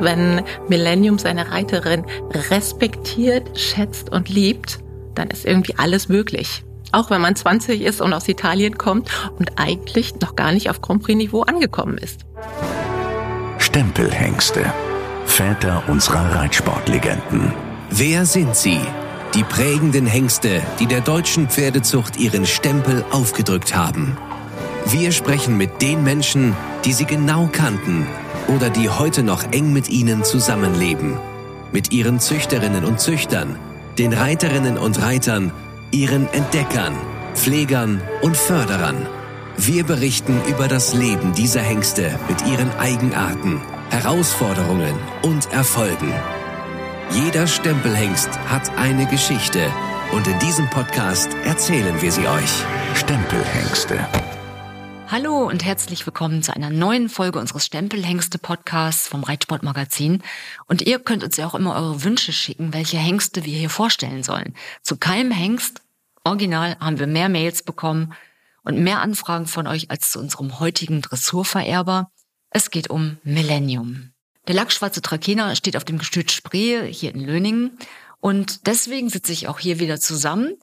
Wenn Millennium seine Reiterin respektiert, schätzt und liebt, dann ist irgendwie alles möglich. Auch wenn man 20 ist und aus Italien kommt und eigentlich noch gar nicht auf Grand Prix-Niveau angekommen ist. Stempelhengste. Väter unserer Reitsportlegenden. Wer sind sie? Die prägenden Hengste, die der deutschen Pferdezucht ihren Stempel aufgedrückt haben. Wir sprechen mit den Menschen, die sie genau kannten oder die heute noch eng mit ihnen zusammenleben. Mit ihren Züchterinnen und Züchtern, den Reiterinnen und Reitern, ihren Entdeckern, Pflegern und Förderern. Wir berichten über das Leben dieser Hengste mit ihren Eigenarten, Herausforderungen und Erfolgen. Jeder Stempelhengst hat eine Geschichte und in diesem Podcast erzählen wir sie euch. Stempelhengste. Hallo und herzlich willkommen zu einer neuen Folge unseres Stempelhengste Podcasts vom Reitsportmagazin. Und ihr könnt uns ja auch immer eure Wünsche schicken, welche Hengste wir hier vorstellen sollen. Zu keinem Hengst, original, haben wir mehr Mails bekommen und mehr Anfragen von euch als zu unserem heutigen Dressurvererber. Es geht um Millennium. Der lackschwarze Trakehner steht auf dem Gestüt Spree hier in Löningen und deswegen sitze ich auch hier wieder zusammen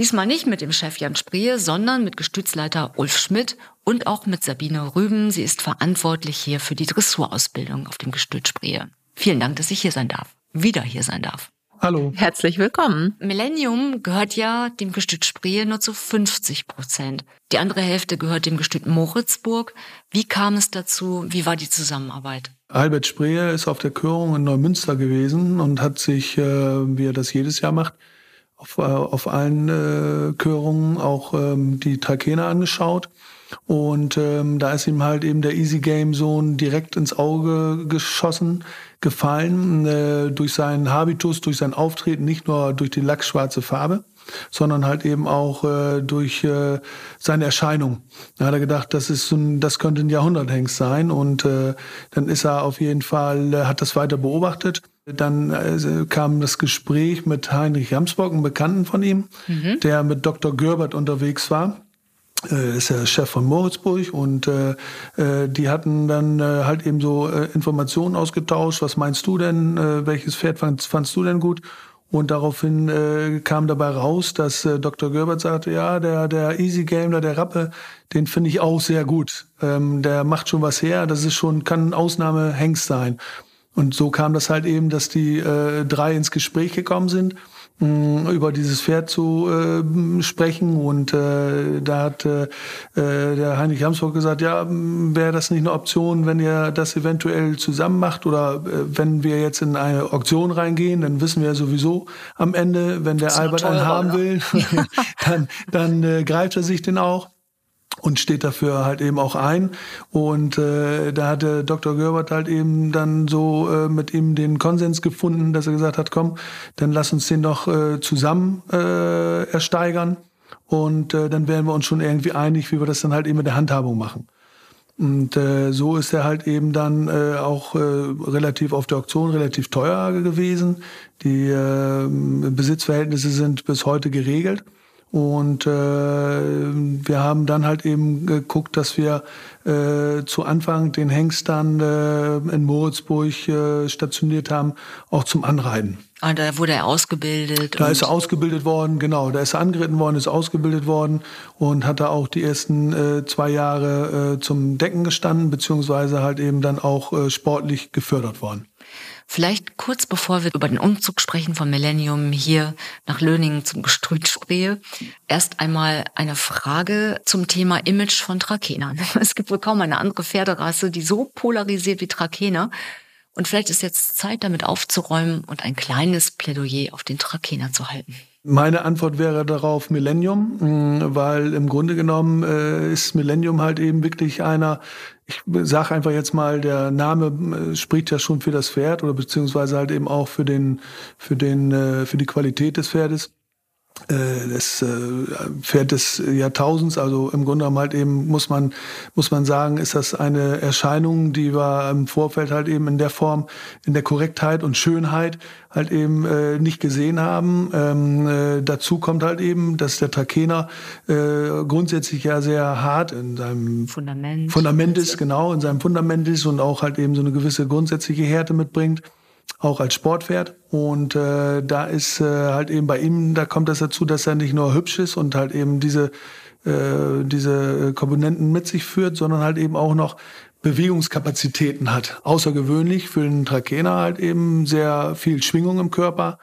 Diesmal nicht mit dem Chef Jan Spree, sondern mit Gestützleiter Ulf Schmidt und auch mit Sabine Rüben. Sie ist verantwortlich hier für die Dressurausbildung auf dem Gestüt Spree. Vielen Dank, dass ich hier sein darf. Wieder hier sein darf. Hallo. Herzlich willkommen. Millennium gehört ja dem Gestüt Spree nur zu 50 Prozent. Die andere Hälfte gehört dem Gestüt Moritzburg. Wie kam es dazu? Wie war die Zusammenarbeit? Albert Spree ist auf der Körung in Neumünster gewesen und hat sich, äh, wie er das jedes Jahr macht, auf, äh, auf allen äh, Körungen auch ähm, die Trakehner angeschaut. Und ähm, da ist ihm halt eben der Easy Game Sohn direkt ins Auge geschossen, gefallen, äh, durch seinen Habitus, durch sein Auftreten, nicht nur durch die lackschwarze Farbe, sondern halt eben auch äh, durch äh, seine Erscheinung. Da hat er gedacht, das ist so ein, das könnte ein Jahrhunderthengst sein und äh, dann ist er auf jeden Fall, äh, hat das weiter beobachtet dann also, kam das Gespräch mit Heinrich Ramsbock, einem Bekannten von ihm, mhm. der mit Dr. Görbert unterwegs war. Äh, ist ja Chef von Moritzburg und äh, äh, die hatten dann äh, halt eben so äh, Informationen ausgetauscht. Was meinst du denn? Äh, welches Pferd fandst, fandst du denn gut? Und daraufhin äh, kam dabei raus, dass äh, Dr. Görbert sagte, ja, der, der Easy Gamer, der Rappe, den finde ich auch sehr gut. Ähm, der macht schon was her, das ist schon, kann ein Ausnahmehengst sein. Und so kam das halt eben, dass die äh, drei ins Gespräch gekommen sind, mh, über dieses Pferd zu äh, sprechen. Und äh, da hat äh, äh der Heinrich Ramsburg gesagt, ja, wäre das nicht eine Option, wenn ihr das eventuell zusammen macht oder äh, wenn wir jetzt in eine Auktion reingehen, dann wissen wir ja sowieso am Ende, wenn der Albert einen haben will, dann, dann äh, greift er sich den auch und steht dafür halt eben auch ein. Und äh, da hatte Dr. Görbert halt eben dann so äh, mit ihm den Konsens gefunden, dass er gesagt hat, komm, dann lass uns den doch äh, zusammen äh, ersteigern. Und äh, dann wären wir uns schon irgendwie einig, wie wir das dann halt eben mit der Handhabung machen. Und äh, so ist er halt eben dann äh, auch äh, relativ auf der Auktion relativ teuer gewesen. Die äh, Besitzverhältnisse sind bis heute geregelt. Und äh, wir haben dann halt eben geguckt, dass wir äh, zu Anfang den Hengst dann äh, in Moritzburg äh, stationiert haben, auch zum Anreiten. Ah, da wurde er ausgebildet. Da ist er ausgebildet worden, genau. Da ist er angeritten worden, ist ausgebildet worden und hat da auch die ersten äh, zwei Jahre äh, zum Decken gestanden, beziehungsweise halt eben dann auch äh, sportlich gefördert worden. Vielleicht kurz bevor wir über den Umzug sprechen von Millennium hier nach Löningen zum Gestrütspree, erst einmal eine Frage zum Thema Image von Trakenern. Es gibt wohl kaum eine andere Pferderasse, die so polarisiert wie Trakener. Und vielleicht ist jetzt Zeit, damit aufzuräumen und ein kleines Plädoyer auf den Trakener zu halten. Meine Antwort wäre darauf Millennium, mm, weil im Grunde genommen äh, ist Millennium halt eben wirklich einer, ich sage einfach jetzt mal, der Name äh, spricht ja schon für das Pferd oder beziehungsweise halt eben auch für den, für den, äh, für die Qualität des Pferdes. Äh, das äh, Pferd des Jahrtausends. Also im Grunde genommen halt eben muss man, muss man sagen, ist das eine Erscheinung, die wir im Vorfeld halt eben in der Form, in der Korrektheit und Schönheit halt eben äh, nicht gesehen haben. Ähm, äh, dazu kommt halt eben, dass der Trakener äh, grundsätzlich ja sehr hart in seinem Fundament. Fundament ist, genau, in seinem Fundament ist und auch halt eben so eine gewisse grundsätzliche Härte mitbringt auch als Sportpferd. Und äh, da ist äh, halt eben bei ihm, da kommt das dazu, dass er nicht nur hübsch ist und halt eben diese, äh, diese Komponenten mit sich führt, sondern halt eben auch noch Bewegungskapazitäten hat. Außergewöhnlich für den Trakener halt eben sehr viel Schwingung im Körper,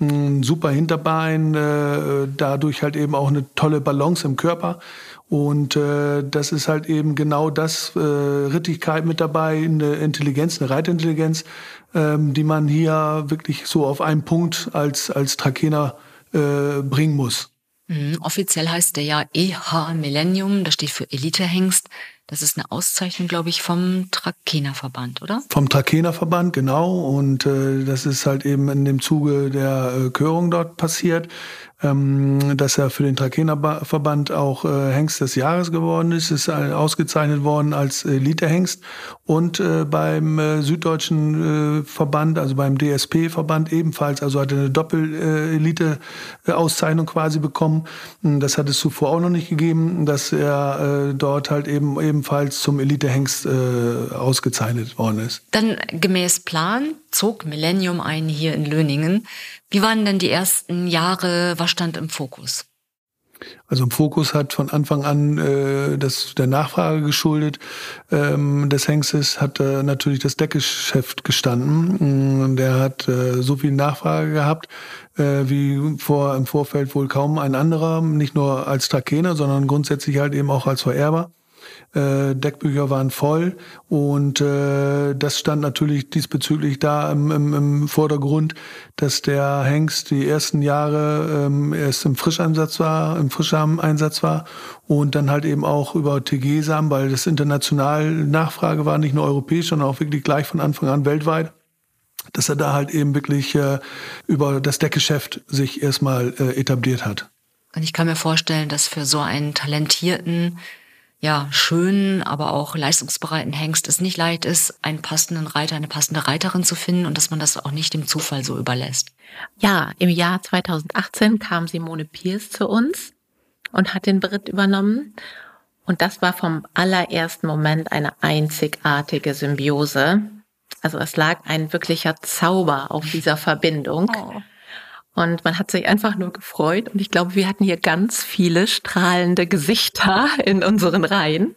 ein super Hinterbein, äh, dadurch halt eben auch eine tolle Balance im Körper. Und äh, das ist halt eben genau das, äh, Rittigkeit mit dabei, eine Intelligenz, eine Reitintelligenz, ähm, die man hier wirklich so auf einen Punkt als, als Trakener äh, bringen muss. Mhm, offiziell heißt der ja EH Millennium, das steht für Elite-Hengst. Das ist eine Auszeichnung, glaube ich, vom Trakener-Verband, oder? Vom Trakener-Verband, genau. Und äh, das ist halt eben in dem Zuge der äh, Körung dort passiert ähm, dass er für den Trakener-Verband auch äh, Hengst des Jahres geworden ist, ist äh, ausgezeichnet worden als Elite-Hengst und äh, beim äh, Süddeutschen äh, Verband, also beim DSP-Verband ebenfalls, also hat er eine Doppel-Elite-Auszeichnung quasi bekommen. Das hat es zuvor auch noch nicht gegeben, dass er äh, dort halt eben ebenfalls zum Elite-Hengst äh, ausgezeichnet worden ist. Dann gemäß Plan zog Millennium ein hier in Löningen. Wie waren denn die ersten Jahre? Was stand im Fokus? Also im Fokus hat von Anfang an äh, das der Nachfrage geschuldet ähm, des Hengstes hat äh, natürlich das Deckgeschäft gestanden. Mm, der hat äh, so viel Nachfrage gehabt äh, wie vor im Vorfeld wohl kaum ein anderer, nicht nur als Trakener, sondern grundsätzlich halt eben auch als Vererber. Äh, Deckbücher waren voll und äh, das stand natürlich diesbezüglich da im, im, im Vordergrund, dass der Hengst die ersten Jahre ähm, erst im Frischeinsatz war, im Frischeinsatz war und dann halt eben auch über TG-Samen, weil das international Nachfrage war, nicht nur europäisch, sondern auch wirklich gleich von Anfang an weltweit dass er da halt eben wirklich äh, über das Deckgeschäft sich erstmal äh, etabliert hat. Und ich kann mir vorstellen, dass für so einen talentierten ja, schönen, aber auch leistungsbereiten Hengst es nicht leicht ist, einen passenden Reiter, eine passende Reiterin zu finden und dass man das auch nicht dem Zufall so überlässt. Ja, im Jahr 2018 kam Simone Pierce zu uns und hat den Beritt übernommen. Und das war vom allerersten Moment eine einzigartige Symbiose. Also es lag ein wirklicher Zauber auf dieser Verbindung. Oh. Und man hat sich einfach nur gefreut. Und ich glaube, wir hatten hier ganz viele strahlende Gesichter in unseren Reihen.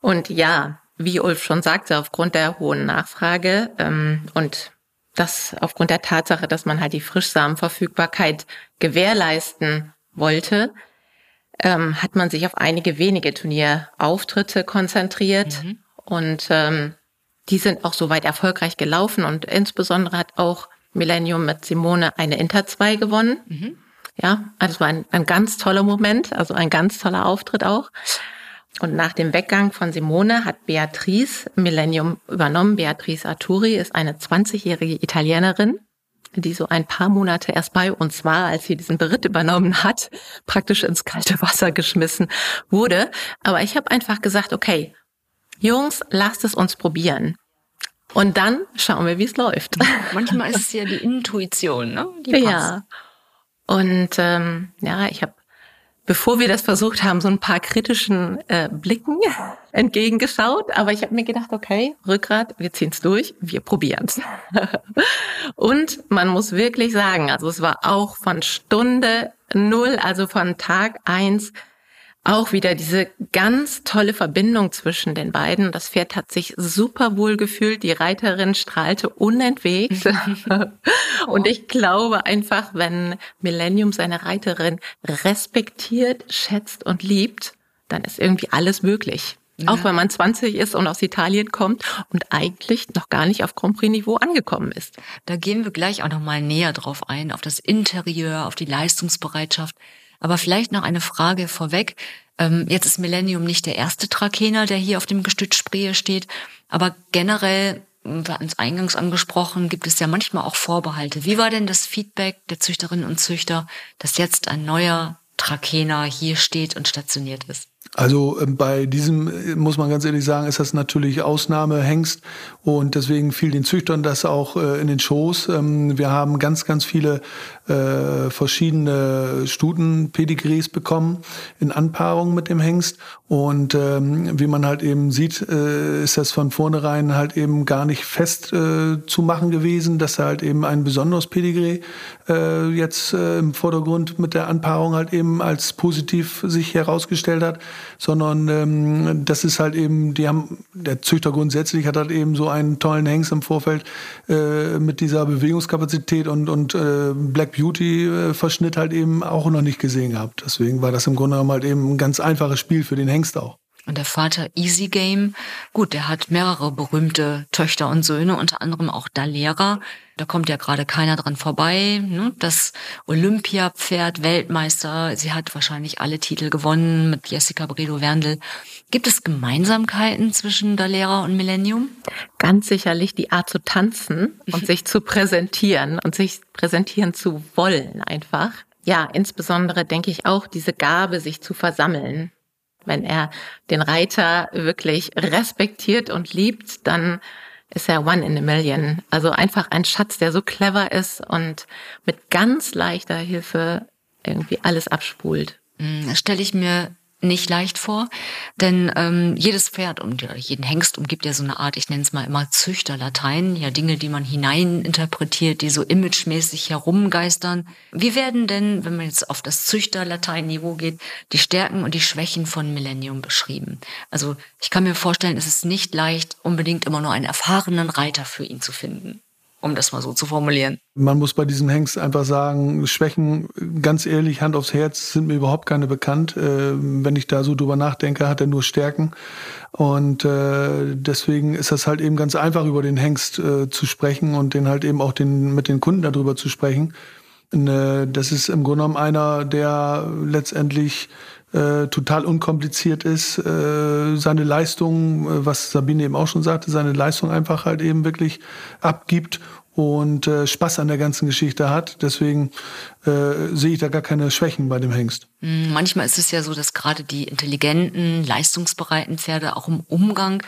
Und ja, wie Ulf schon sagte, aufgrund der hohen Nachfrage ähm, und das aufgrund der Tatsache, dass man halt die Frischsamenverfügbarkeit gewährleisten wollte, ähm, hat man sich auf einige wenige Turnierauftritte konzentriert. Mhm. Und ähm, die sind auch soweit erfolgreich gelaufen und insbesondere hat auch Millennium mit Simone eine Inter 2 gewonnen. Mhm. Ja, also es war ein, ein ganz toller Moment, also ein ganz toller Auftritt auch. Und nach dem Weggang von Simone hat Beatrice Millennium übernommen. Beatrice Arturi ist eine 20-jährige Italienerin, die so ein paar Monate erst bei uns war, als sie diesen Beritt übernommen hat, praktisch ins kalte Wasser geschmissen wurde. Aber ich habe einfach gesagt, okay, Jungs, lasst es uns probieren. Und dann schauen wir, wie es läuft. Manchmal ist es ja die Intuition, ne? Die passt. Ja. Und ähm, ja, ich habe, bevor wir das versucht haben, so ein paar kritischen äh, Blicken entgegengeschaut. Aber ich habe mir gedacht, okay, Rückgrat, wir ziehen's durch, wir probieren's. Und man muss wirklich sagen, also es war auch von Stunde null, also von Tag eins auch wieder diese ganz tolle Verbindung zwischen den beiden. Das Pferd hat sich super wohl gefühlt. Die Reiterin strahlte unentwegt. Und ich glaube einfach, wenn Millennium seine Reiterin respektiert, schätzt und liebt, dann ist irgendwie alles möglich. Ja. Auch wenn man 20 ist und aus Italien kommt und eigentlich noch gar nicht auf Grand Prix Niveau angekommen ist. Da gehen wir gleich auch noch mal näher drauf ein, auf das Interieur, auf die Leistungsbereitschaft. Aber vielleicht noch eine Frage vorweg. Ähm, jetzt ist Millennium nicht der erste Trakener, der hier auf dem Gestüt Spree steht, aber generell wir hatten es eingangs angesprochen, gibt es ja manchmal auch Vorbehalte. Wie war denn das Feedback der Züchterinnen und Züchter, dass jetzt ein neuer Trakehner hier steht und stationiert ist? Also ähm, bei diesem äh, muss man ganz ehrlich sagen, ist das natürlich Ausnahmehengst und deswegen fiel den Züchtern das auch äh, in den Schoß. Ähm, wir haben ganz, ganz viele äh, verschiedene Stuten-Pedigrees bekommen in Anpaarung mit dem Hengst. Und ähm, wie man halt eben sieht, ist das von vornherein halt eben gar nicht fest zu machen gewesen, dass er halt eben ein besonderes Pedigree jetzt im Vordergrund mit der Anpaarung halt eben als positiv sich herausgestellt hat sondern ähm, das ist halt eben, die haben, der Züchter grundsätzlich hat halt eben so einen tollen Hengst im Vorfeld äh, mit dieser Bewegungskapazität und, und äh, Black Beauty äh, halt eben auch noch nicht gesehen gehabt. Deswegen war das im Grunde genommen halt eben ein ganz einfaches Spiel für den Hengst auch. Und der Vater Easy Game, gut, der hat mehrere berühmte Töchter und Söhne, unter anderem auch Dalera. Da kommt ja gerade keiner dran vorbei. Ne? Das Olympia-Pferd, Weltmeister, sie hat wahrscheinlich alle Titel gewonnen mit Jessica Bredo Werndl. Gibt es Gemeinsamkeiten zwischen Dalera und Millennium? Ganz sicherlich die Art zu tanzen und sich zu präsentieren und sich präsentieren zu wollen einfach. Ja, insbesondere denke ich auch diese Gabe, sich zu versammeln wenn er den Reiter wirklich respektiert und liebt, dann ist er one in a million. Also einfach ein Schatz, der so clever ist und mit ganz leichter Hilfe irgendwie alles abspult. Hm, stelle ich mir nicht leicht vor, denn ähm, jedes Pferd und jeden Hengst umgibt ja so eine Art, ich nenne es mal immer Züchterlatein, ja Dinge, die man hineininterpretiert, die so imagemäßig herumgeistern. Wie werden denn, wenn man jetzt auf das Züchterlatein-Niveau geht, die Stärken und die Schwächen von Millennium beschrieben? Also ich kann mir vorstellen, es ist nicht leicht, unbedingt immer nur einen erfahrenen Reiter für ihn zu finden um das mal so zu formulieren. Man muss bei diesem Hengst einfach sagen, Schwächen, ganz ehrlich, Hand aufs Herz, sind mir überhaupt keine bekannt. Äh, wenn ich da so drüber nachdenke, hat er nur Stärken. Und äh, deswegen ist das halt eben ganz einfach, über den Hengst äh, zu sprechen und den halt eben auch den, mit den Kunden darüber zu sprechen. das ist im Grunde genommen einer, der letztendlich äh, total unkompliziert ist, äh, seine Leistung, äh, was Sabine eben auch schon sagte, seine Leistung einfach halt eben wirklich abgibt und äh, Spaß an der ganzen Geschichte hat. Deswegen äh, sehe ich da gar keine Schwächen bei dem Hengst. Hm, manchmal ist es ja so, dass gerade die intelligenten, leistungsbereiten Pferde auch im Umgang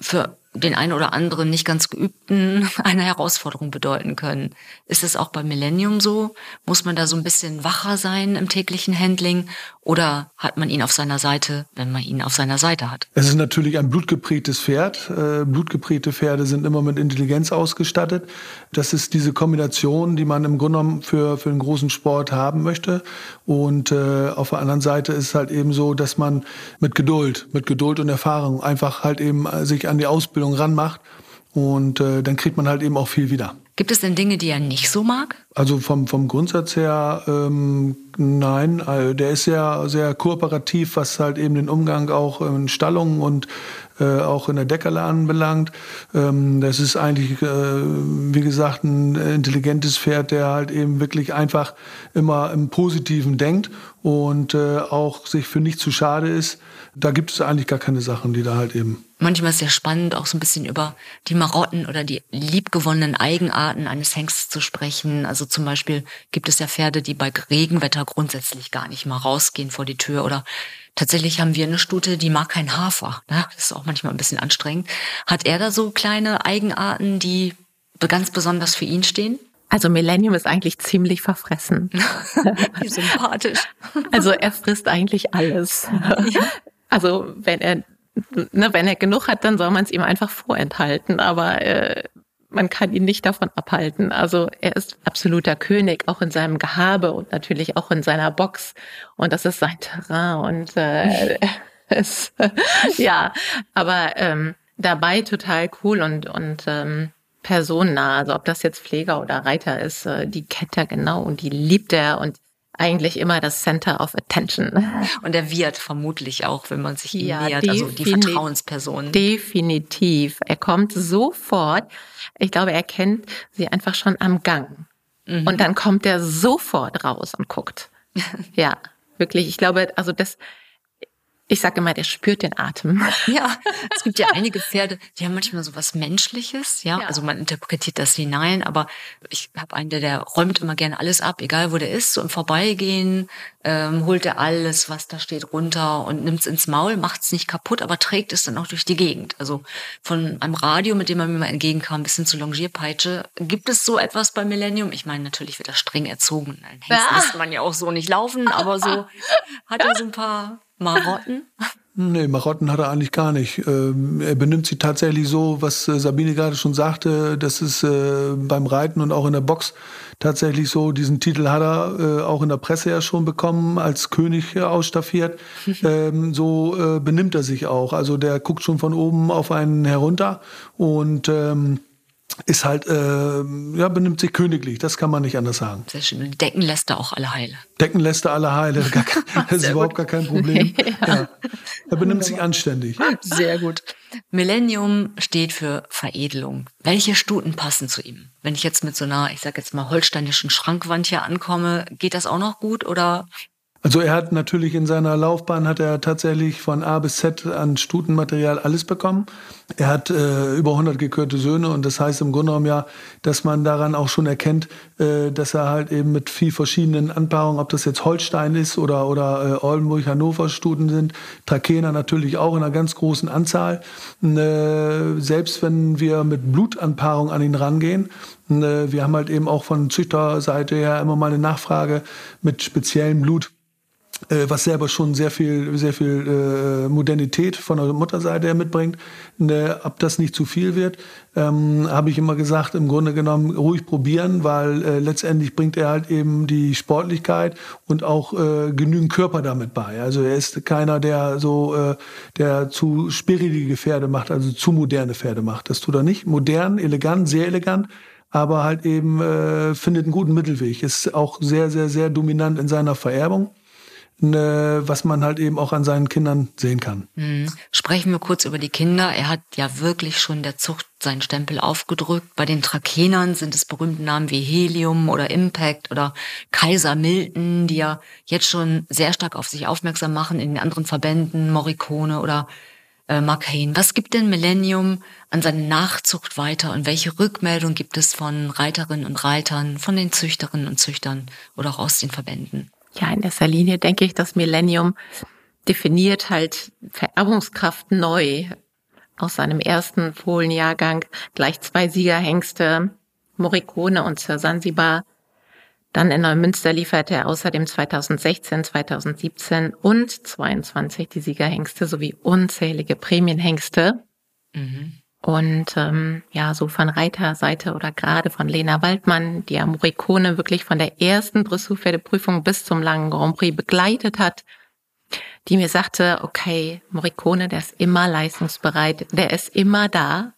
für den einen oder anderen nicht ganz geübten eine Herausforderung bedeuten können. Ist es auch bei Millennium so? Muss man da so ein bisschen wacher sein im täglichen Handling oder hat man ihn auf seiner Seite, wenn man ihn auf seiner Seite hat? Es ist natürlich ein blutgeprägtes Pferd. Äh, blutgeprägte Pferde sind immer mit Intelligenz ausgestattet. Das ist diese Kombination, die man im Grunde genommen für, für einen großen Sport haben möchte. Und äh, auf der anderen Seite ist es halt eben so, dass man mit Geduld, mit Geduld und Erfahrung einfach halt eben sich an die Ausbildung Ausbildung ranmacht. Und äh, dann kriegt man halt eben auch viel wieder. Gibt es denn Dinge, die er nicht so mag? Also vom, vom Grundsatz her, ähm, nein. Also der ist sehr, sehr kooperativ, was halt eben den Umgang auch in Stallungen und äh, auch in der Deckerle anbelangt. Ähm, das ist eigentlich, äh, wie gesagt, ein intelligentes Pferd, der halt eben wirklich einfach immer im Positiven denkt und äh, auch sich für nichts zu schade ist. Da gibt es eigentlich gar keine Sachen, die da halt eben manchmal ist es sehr spannend, auch so ein bisschen über die Marotten oder die liebgewonnenen Eigenarten eines Hengstes zu sprechen. Also zum Beispiel gibt es ja Pferde, die bei Regenwetter grundsätzlich gar nicht mal rausgehen vor die Tür oder Tatsächlich haben wir eine Stute, die mag kein Hafer. Ne? Das ist auch manchmal ein bisschen anstrengend. Hat er da so kleine Eigenarten, die ganz besonders für ihn stehen? Also Millennium ist eigentlich ziemlich verfressen. Wie sympathisch. Also er frisst eigentlich alles. Also wenn er, ne, wenn er genug hat, dann soll man es ihm einfach vorenthalten. Aber äh, man kann ihn nicht davon abhalten. Also er ist absoluter König, auch in seinem Gehabe und natürlich auch in seiner Box. Und das ist sein Terrain. Und äh, es, ja, aber ähm, dabei total cool und und ähm, personennah. Also ob das jetzt Pfleger oder Reiter ist, äh, die kennt er genau und die liebt er und eigentlich immer das Center of Attention. Und er wird vermutlich auch, wenn man sich ihm ja, nähert, also die Vertrauensperson. Definitiv. Er kommt sofort. Ich glaube, er kennt sie einfach schon am Gang. Mhm. Und dann kommt er sofort raus und guckt. ja, wirklich. Ich glaube, also das, Ich sage immer, der spürt den Atem. Ja, es gibt ja einige Pferde, die haben manchmal so was Menschliches, ja? ja. Also man interpretiert das hinein, aber ich habe einen, der, der räumt immer gerne alles ab, egal wo der ist, so im Vorbeigehen ähm, holt er alles, was da steht, runter und nimmt es ins Maul, macht es nicht kaputt, aber trägt es dann auch durch die Gegend. Also von einem Radio, mit dem er mir mal entgegenkam, bis hin zur Longierpeitsche. Gibt es so etwas bei Millennium? Ich meine, natürlich wird er streng erzogen. Ein Hengst ja. lässt man ja auch so nicht laufen, aber so hat er so ein paar Marotten. Nee, Marotten hat er eigentlich gar nicht. Ähm, er benimmt sich tatsächlich so, was äh, Sabine gerade schon sagte, das ist äh, beim Reiten und auch in der Box tatsächlich so. Diesen Titel hat er äh, auch in der Presse ja schon bekommen, als König ausstaffiert. ähm, so benimmt er sich auch. Also der guckt schon von oben auf einen herunter und ähm, ist halt, äh, ja, benimmt sich königlich, das kann man nicht anders sagen. Sehr schön. Und Decken lässt er auch alle heile. Decken lässt er alle heile, gar, das ist überhaupt gar kein Problem. ja. ja. Er benimmt sich anständig. Sehr gut. Millennium steht für Veredelung. Welche Stuten passen zu ihm? Wenn ich jetzt mit so einer, ich sag jetzt mal, holsteinischen Schrankwand hier ankomme, geht das auch noch gut oder also er hat natürlich in seiner Laufbahn hat er tatsächlich von A bis Z an Stutenmaterial alles bekommen. Er hat äh, über 100 gekürte Söhne und das heißt im Grunde genommen ja, dass man daran auch schon erkennt, äh, dass er halt eben mit viel verschiedenen Anpaarungen, ob das jetzt Holstein ist oder oder äh, Oldenburg, Hannover Stuten sind, Trakehner natürlich auch in einer ganz großen Anzahl. Äh, selbst wenn wir mit Blutanpaarung an ihn rangehen, äh, wir haben halt eben auch von Züchterseite her immer mal eine Nachfrage mit speziellem Blut was selber schon sehr viel, sehr viel äh, Modernität von der Mutterseite her mitbringt. Ne, ob das nicht zu viel wird, ähm, habe ich immer gesagt, im Grunde genommen ruhig probieren, weil äh, letztendlich bringt er halt eben die Sportlichkeit und auch äh, genügend Körper damit bei. Also er ist keiner, der so, äh, der zu spiritige Pferde macht, also zu moderne Pferde macht. Das tut er nicht. Modern, elegant, sehr elegant aber halt eben äh, findet einen guten Mittelweg. Ist auch sehr, sehr, sehr dominant in seiner Vererbung was man halt eben auch an seinen Kindern sehen kann. Mhm. Sprechen wir kurz über die Kinder. Er hat ja wirklich schon der Zucht seinen Stempel aufgedrückt. Bei den Trakenern sind es berühmte Namen wie Helium oder Impact oder Kaiser Milton, die ja jetzt schon sehr stark auf sich aufmerksam machen in den anderen Verbänden, Morricone oder äh, Mark Hain. Was gibt denn Millennium an seine Nachzucht weiter und welche Rückmeldung gibt es von Reiterinnen und Reitern, von den Züchterinnen und Züchtern oder auch aus den Verbänden? Ja, in erster Linie denke ich, das Millennium definiert halt Vererbungskraft neu. Aus seinem ersten Fohlenjahrgang gleich zwei Siegerhengste, Morricone und Sir Sansibar. Dann in Neumünster lieferte er außerdem 2016, 2017 und 22 die Siegerhengste sowie unzählige Prämienhengste. Mhm. Und ähm, ja, so von Reiterseite oder gerade von Lena Waldmann, die ja Morricone wirklich von der ersten Dressurpferdeprüfung bis zum langen Grand Prix begleitet hat, die mir sagte, okay, Morricone, der ist immer leistungsbereit, der ist immer da.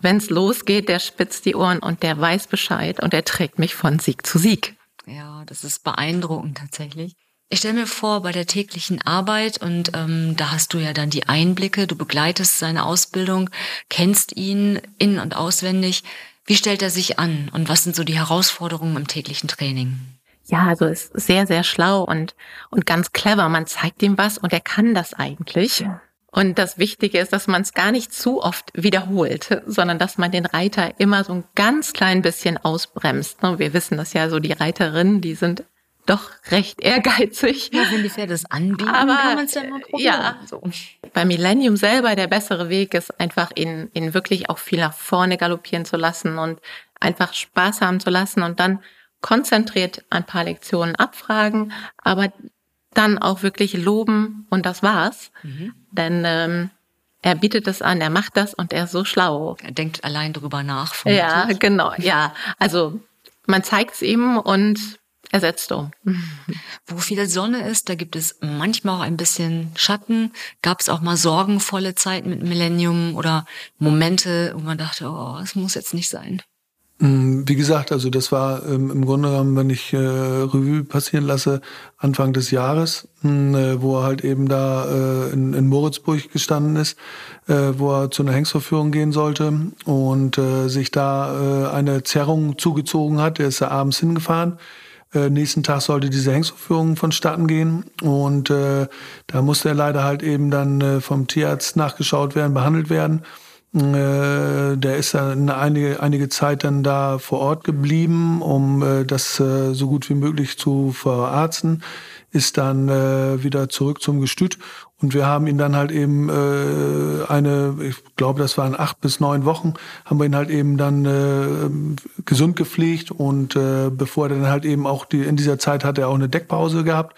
Wenn's losgeht, der spitzt die Ohren und der weiß Bescheid und der trägt mich von Sieg zu Sieg. Ja, das ist beeindruckend tatsächlich. Ich stelle mir vor, bei der täglichen Arbeit, und ähm, da hast du ja dann die Einblicke, du begleitest seine Ausbildung, kennst ihn in und auswendig. Wie stellt er sich an und was sind so die Herausforderungen im täglichen Training? Ja, also ist sehr, sehr schlau und, und ganz clever. Man zeigt ihm was und er kann das eigentlich. Und das Wichtige ist, dass man es gar nicht zu oft wiederholt, sondern dass man den Reiter immer so ein ganz klein bisschen ausbremst. Wir wissen das ja so, die Reiterinnen, die sind doch recht ehrgeizig. Ja, wenn die Pferde es anbieten, Aber, kann man es ja immer probieren. Ja, so. bei Millennium selber der bessere Weg ist einfach ihn, ihn wirklich auch viel nach vorne galoppieren zu lassen und einfach Spaß haben zu lassen und dann konzentriert ein paar Lektionen abfragen, aber dann auch wirklich loben und das war's. Mhm. Denn ähm, er bietet es an, er macht das und er ist so schlau. Er denkt allein drüber nach. Vermutlich. Ja, genau. Ja, also man zeigt es ihm und ersetzt um. Wo viel Sonne ist, da gibt es manchmal auch ein bisschen Schatten. Gab es auch mal sorgenvolle Zeiten mit Millennium oder Momente, wo man dachte, oh, es muss jetzt nicht sein. Mm, wie gesagt, also das war ähm, im Grunde genommen, wenn ich äh, Revue passieren lasse, Anfang des Jahres, mh, mm, äh, wo er halt eben da äh, in, in Moritzburg gestanden ist, äh, wo er zu einer Hengstverführung gehen sollte und äh, sich da äh, eine Zerrung zugezogen hat. Er ist da abends hingefahren Äh, nächsten Tag sollte diese Hengstverführung vonstatten gehen. Und äh, da musste er leider halt eben dann äh, vom Tierarzt nachgeschaut werden, behandelt werden. Äh, der ist dann einige, einige Zeit dann da vor Ort geblieben, um äh, das so gut wie möglich zu verarzten, ist dann wieder zurück zum Gestüt und wir haben ihn dann halt eben eine, ich glaube, das waren acht bis neun Wochen, haben wir ihn halt eben dann gesund gepflegt und bevor er dann halt eben auch die, in dieser Zeit hat er auch eine Deckpause gehabt.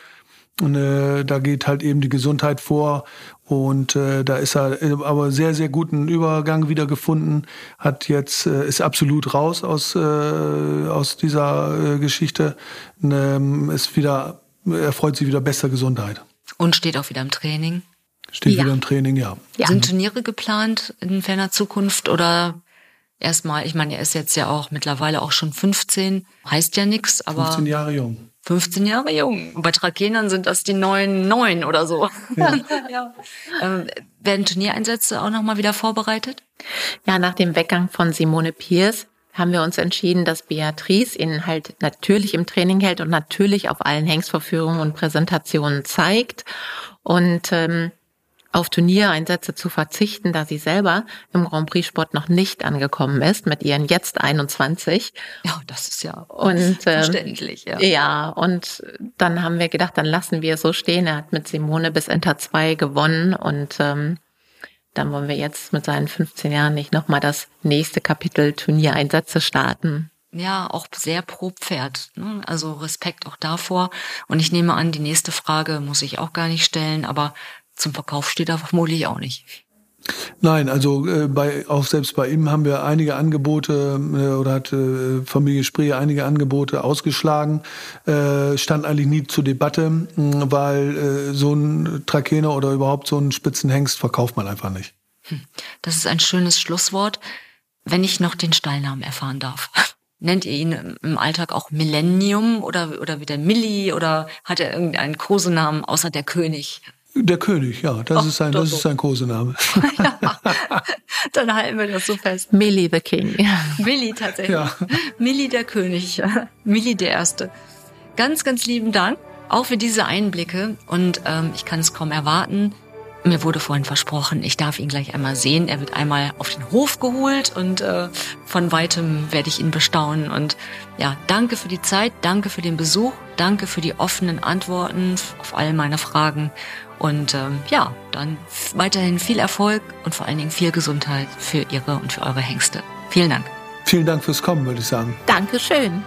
Und äh, da geht halt eben die Gesundheit vor und äh, da ist er äh, aber sehr, sehr guten Übergang wieder gefunden. Hat jetzt, äh, ist absolut raus aus, äh, aus dieser äh, Geschichte. Ähm, ist wieder, er freut sich wieder bester Gesundheit. Und steht auch wieder im Training. Steht ja. wieder im Training, ja. ja. Sind Turniere geplant in ferner Zukunft oder erstmal, ich meine, er ist jetzt ja auch mittlerweile auch schon 15, heißt ja nichts, aber. 15 Jahre jung. 15 Jahre jung. Bei Trakenern sind das die neuen neun oder so. Ja. ja. Ähm, werden Turniereinsätze auch nochmal wieder vorbereitet? Ja, nach dem Weggang von Simone Pierce haben wir uns entschieden, dass Beatrice ihn halt natürlich im Training hält und natürlich auf allen Hengstvorführungen und Präsentationen zeigt. Und ähm, auf Turniereinsätze zu verzichten, da sie selber im Grand Prix Sport noch nicht angekommen ist, mit ihren jetzt 21. Ja, das ist ja und, ähm, verständlich. Ja. ja, und dann haben wir gedacht, dann lassen wir es so stehen. Er hat mit Simone bis Enter 2 gewonnen und ähm, dann wollen wir jetzt mit seinen 15 Jahren nicht nochmal das nächste Kapitel Turniereinsätze starten ja auch sehr pro Pferd. Ne? Also Respekt auch davor. Und ich nehme an, die nächste Frage muss ich auch gar nicht stellen, aber zum Verkauf steht er vermutlich auch nicht. Nein, also äh, bei, auch selbst bei ihm haben wir einige Angebote äh, oder hat äh, Familie Spree einige Angebote ausgeschlagen. Äh, stand eigentlich nie zur Debatte, mh, weil äh, so ein Trakener oder überhaupt so ein Spitzenhengst verkauft man einfach nicht. Hm, das ist ein schönes Schlusswort. Wenn ich noch den Stallnamen erfahren darf. Nennt ihr ihn im Alltag auch Millennium oder, oder wieder Milli oder hat er irgendeinen Kosenamen außer der König? Der König, ja, das Ach, ist sein, das so. ist sein Kosename. ja, dann halten wir das so fest. Millie the King. Ja. Millie tatsächlich. Ja. Millie der König. Millie der Erste. Ganz, ganz lieben Dank auch für diese Einblicke und ähm, ich kann es kaum erwarten, mir wurde vorhin versprochen, ich darf ihn gleich einmal sehen. Er wird einmal auf den Hof geholt und äh, von weitem werde ich ihn bestaunen. Und ja, danke für die Zeit, danke für den Besuch, danke für die offenen Antworten auf all meine Fragen. Und ähm, ja, dann weiterhin viel Erfolg und vor allen Dingen viel Gesundheit für Ihre und für eure Hengste. Vielen Dank. Vielen Dank fürs Kommen, würde ich sagen. Dankeschön.